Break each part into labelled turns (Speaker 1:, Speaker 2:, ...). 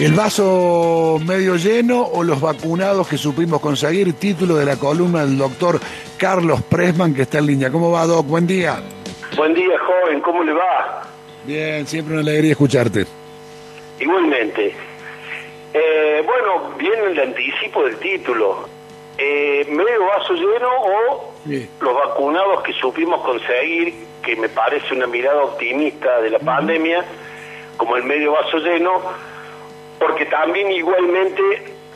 Speaker 1: El vaso medio lleno o los vacunados que supimos conseguir, título de la columna del doctor Carlos Presman que está en línea. ¿Cómo va, Doc? Buen día.
Speaker 2: Buen día, joven. ¿Cómo le va?
Speaker 1: Bien, siempre una alegría escucharte.
Speaker 2: Igualmente. Eh, bueno, viene el anticipo del título. Eh, medio vaso lleno o los vacunados que supimos conseguir, que me parece una mirada optimista de la pandemia, como el medio vaso lleno, porque también igualmente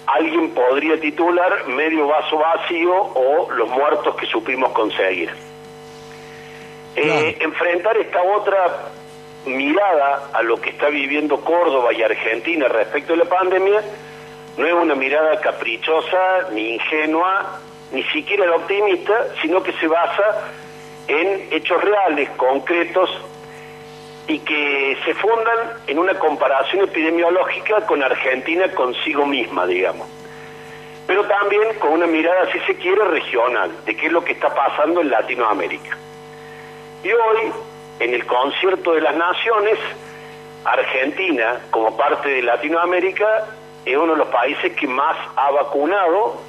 Speaker 2: alguien podría titular medio vaso vacío o los muertos que supimos conseguir. Eh, enfrentar esta otra mirada a lo que está viviendo Córdoba y Argentina respecto a la pandemia no es una mirada caprichosa ni ingenua, ni siquiera optimista, sino que se basa en hechos reales, concretos, y que se fundan en una comparación epidemiológica con Argentina consigo misma, digamos. Pero también con una mirada, si se quiere, regional, de qué es lo que está pasando en Latinoamérica. Y hoy, en el concierto de las naciones, Argentina, como parte de Latinoamérica, es uno de los países que más ha vacunado,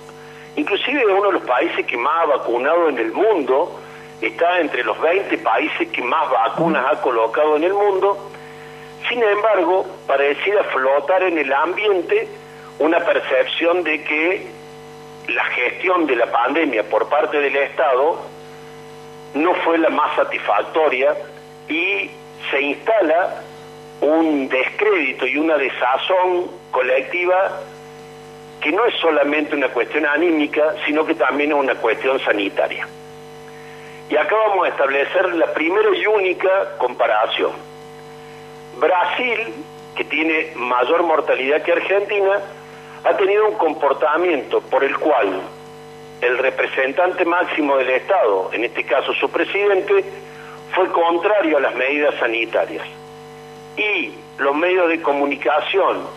Speaker 2: inclusive es uno de los países que más ha vacunado en el mundo, está entre los 20 países que más vacunas ha colocado en el mundo, sin embargo, parecía flotar en el ambiente una percepción de que la gestión de la pandemia por parte del Estado no fue la más satisfactoria y se instala un descrédito y una desazón colectiva que no es solamente una cuestión anímica, sino que también es una cuestión sanitaria. Y acá vamos a establecer la primera y única comparación. Brasil, que tiene mayor mortalidad que Argentina, ha tenido un comportamiento por el cual el representante máximo del Estado, en este caso su presidente, fue contrario a las medidas sanitarias. Y los medios de comunicación,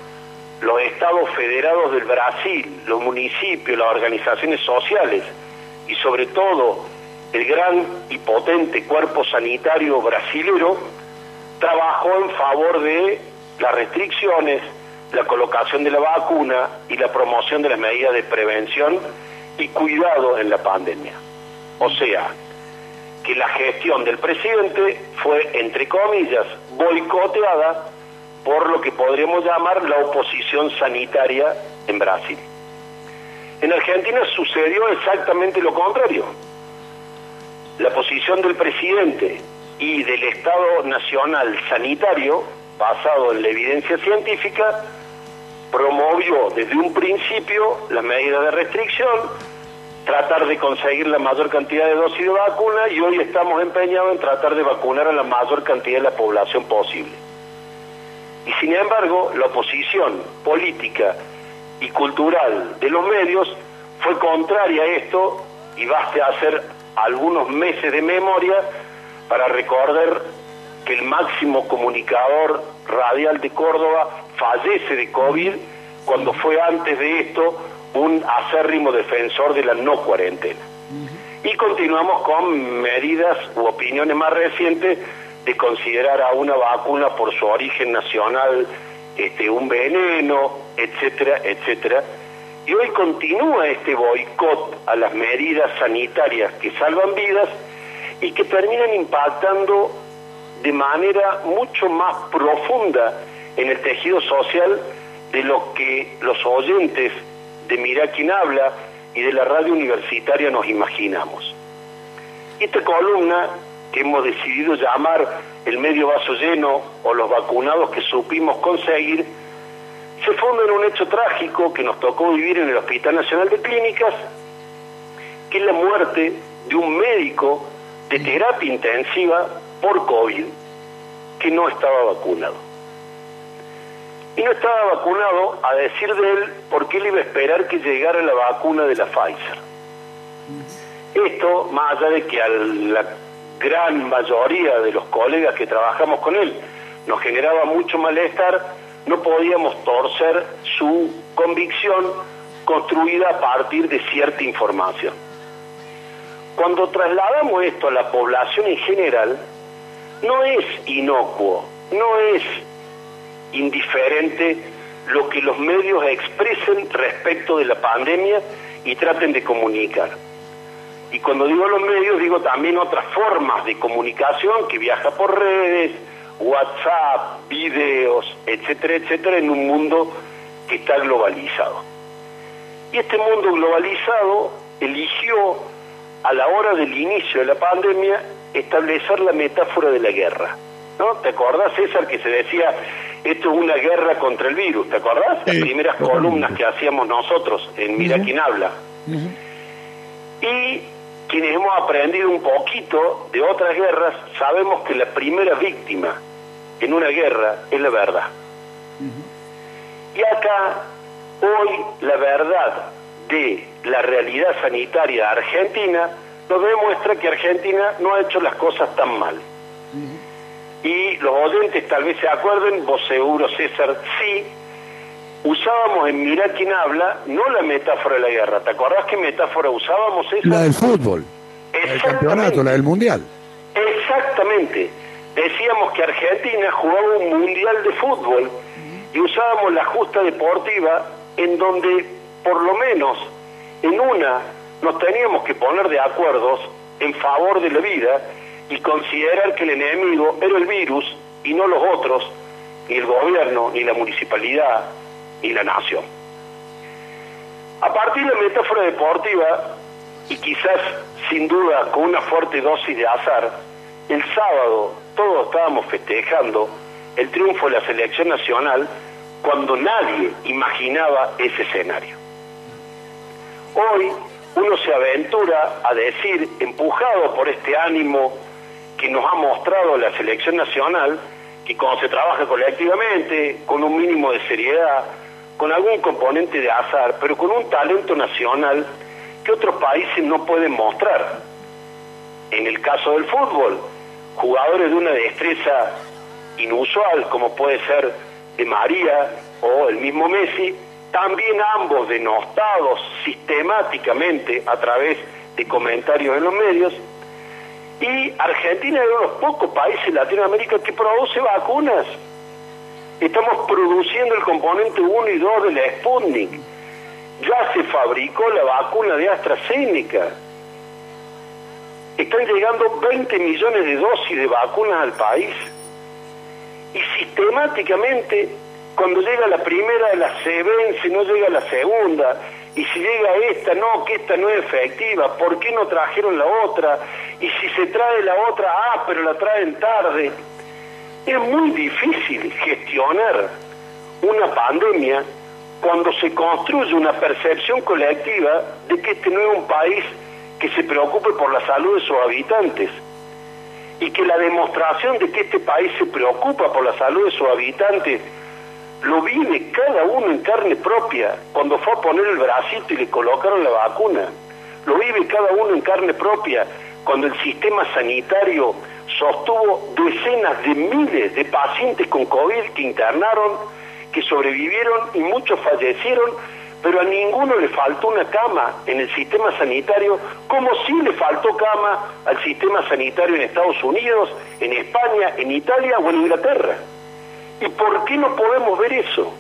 Speaker 2: los estados federados del Brasil, los municipios, las organizaciones sociales y sobre todo el gran y potente cuerpo sanitario brasilero trabajó en favor de las restricciones, la colocación de la vacuna y la promoción de las medidas de prevención y cuidado en la pandemia. O sea, que la gestión del presidente fue, entre comillas, boicoteada por lo que podríamos llamar la oposición sanitaria en Brasil. En Argentina sucedió exactamente lo contrario. La posición del presidente y del Estado Nacional Sanitario, basado en la evidencia científica, promovió desde un principio las medidas de restricción, tratar de conseguir la mayor cantidad de dosis de vacuna y hoy estamos empeñados en tratar de vacunar a la mayor cantidad de la población posible. Y sin embargo, la oposición política y cultural de los medios fue contraria a esto y baste hacer algunos meses de memoria para recordar que el máximo comunicador radial de Córdoba fallece de COVID cuando fue antes de esto un acérrimo defensor de la no cuarentena. Y continuamos con medidas u opiniones más recientes de considerar a una vacuna por su origen nacional este, un veneno, etcétera, etcétera. Y hoy continúa este boicot a las medidas sanitarias que salvan vidas y que terminan impactando de manera mucho más profunda en el tejido social de lo que los oyentes de Mira quien habla y de la radio universitaria nos imaginamos. Esta columna que hemos decidido llamar el medio vaso lleno o los vacunados que supimos conseguir, se funda en un hecho trágico que nos tocó vivir en el Hospital Nacional de Clínicas, que es la muerte de un médico de terapia intensiva por COVID que no estaba vacunado. Y no estaba vacunado, a decir de él, porque él iba a esperar que llegara la vacuna de la Pfizer. Esto, más allá de que a la gran mayoría de los colegas que trabajamos con él nos generaba mucho malestar, no podíamos torcer su convicción construida a partir de cierta información. Cuando trasladamos esto a la población en general, no es inocuo, no es indiferente lo que los medios expresen respecto de la pandemia y traten de comunicar. Y cuando digo los medios, digo también otras formas de comunicación que viaja por redes, WhatsApp, videos, etcétera, etcétera, en un mundo que está globalizado. Y este mundo globalizado eligió a la hora del inicio de la pandemia establecer la metáfora de la guerra. ¿No? ¿Te acordás, César, que se decía esto es una guerra contra el virus? ¿Te acordás? Las primeras columnas que hacíamos nosotros en Mira quién habla. Y quienes hemos aprendido un poquito de otras guerras, sabemos que la primera víctima en una guerra es la verdad. Y acá, hoy, la verdad de la realidad sanitaria argentina nos demuestra que Argentina no ha hecho las cosas tan mal. Y los oyentes tal vez se acuerden, vos seguro, César, sí, usábamos en Mirá quién habla, no la metáfora de la guerra. ¿Te acordás qué metáfora usábamos, César?
Speaker 1: La del fútbol. El campeonato, la del mundial.
Speaker 2: Exactamente. Decíamos que Argentina jugaba un mundial de fútbol y usábamos la justa deportiva en donde por lo menos en una nos teníamos que poner de acuerdos en favor de la vida y considerar que el enemigo era el virus y no los otros, ni el gobierno, ni la municipalidad, ni la nación. A partir de la metáfora deportiva, y quizás sin duda con una fuerte dosis de azar, el sábado todos estábamos festejando el triunfo de la selección nacional cuando nadie imaginaba ese escenario. Hoy uno se aventura a decir, empujado por este ánimo que nos ha mostrado la selección nacional, que cuando se trabaja colectivamente, con un mínimo de seriedad, con algún componente de azar, pero con un talento nacional que otros países no pueden mostrar. En el caso del fútbol, jugadores de una destreza inusual, como puede ser de María o el mismo Messi, también ambos denostados sistemáticamente a través de comentarios en los medios, y Argentina es uno de los pocos países de Latinoamérica que produce vacunas. Estamos produciendo el componente 1 y 2 de la Sputnik. Ya se fabricó la vacuna de AstraZeneca. Están llegando 20 millones de dosis de vacunas al país. Y sistemáticamente, cuando llega la primera, la se vence, no llega la segunda y si llega esta, no, que esta no es efectiva, ¿por qué no trajeron la otra? Y si se trae la otra, ah, pero la traen tarde. Es muy difícil gestionar una pandemia cuando se construye una percepción colectiva de que este no es un país que se preocupe por la salud de sus habitantes y que la demostración de que este país se preocupa por la salud de sus habitantes lo vive cada uno en carne propia cuando fue a poner el bracito y le colocaron la vacuna. Lo vive cada uno en carne propia cuando el sistema sanitario sostuvo decenas de miles de pacientes con COVID que internaron, que sobrevivieron y muchos fallecieron, pero a ninguno le faltó una cama en el sistema sanitario, como si le faltó cama al sistema sanitario en Estados Unidos, en España, en Italia o en Inglaterra. ¿Y por qué no podemos ver eso?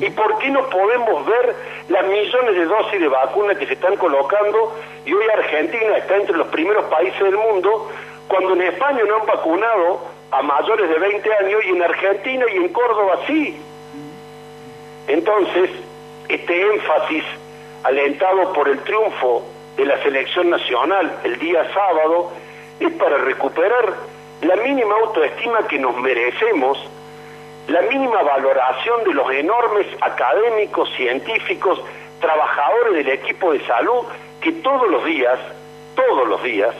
Speaker 2: ¿Y por qué no podemos ver las millones de dosis de vacunas que se están colocando y hoy Argentina está entre los primeros países del mundo cuando en España no han vacunado a mayores de 20 años y en Argentina y en Córdoba sí? Entonces, este énfasis alentado por el triunfo de la selección nacional el día sábado es para recuperar la mínima autoestima que nos merecemos la mínima valoración de los enormes académicos, científicos, trabajadores del equipo de salud que todos los días, todos los días,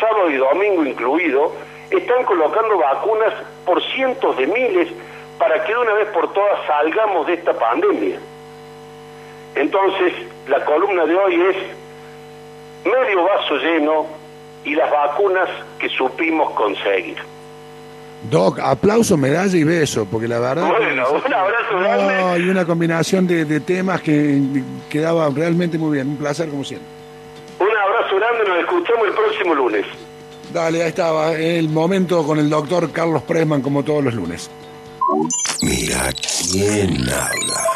Speaker 2: sábado y domingo incluido, están colocando vacunas por cientos de miles para que de una vez por todas salgamos de esta pandemia. Entonces, la columna de hoy es medio vaso lleno y las vacunas que supimos conseguir.
Speaker 1: Doc, aplauso, medalla y beso, porque la verdad...
Speaker 2: Bueno, un abrazo grande.
Speaker 1: y una combinación de, temas que quedaba realmente muy bien. Un placer como siempre.
Speaker 2: Grande, nos escuchamos el próximo lunes.
Speaker 1: Dale, ahí estaba, el momento con el doctor Carlos Presman como todos los lunes.
Speaker 3: Mira quién habla.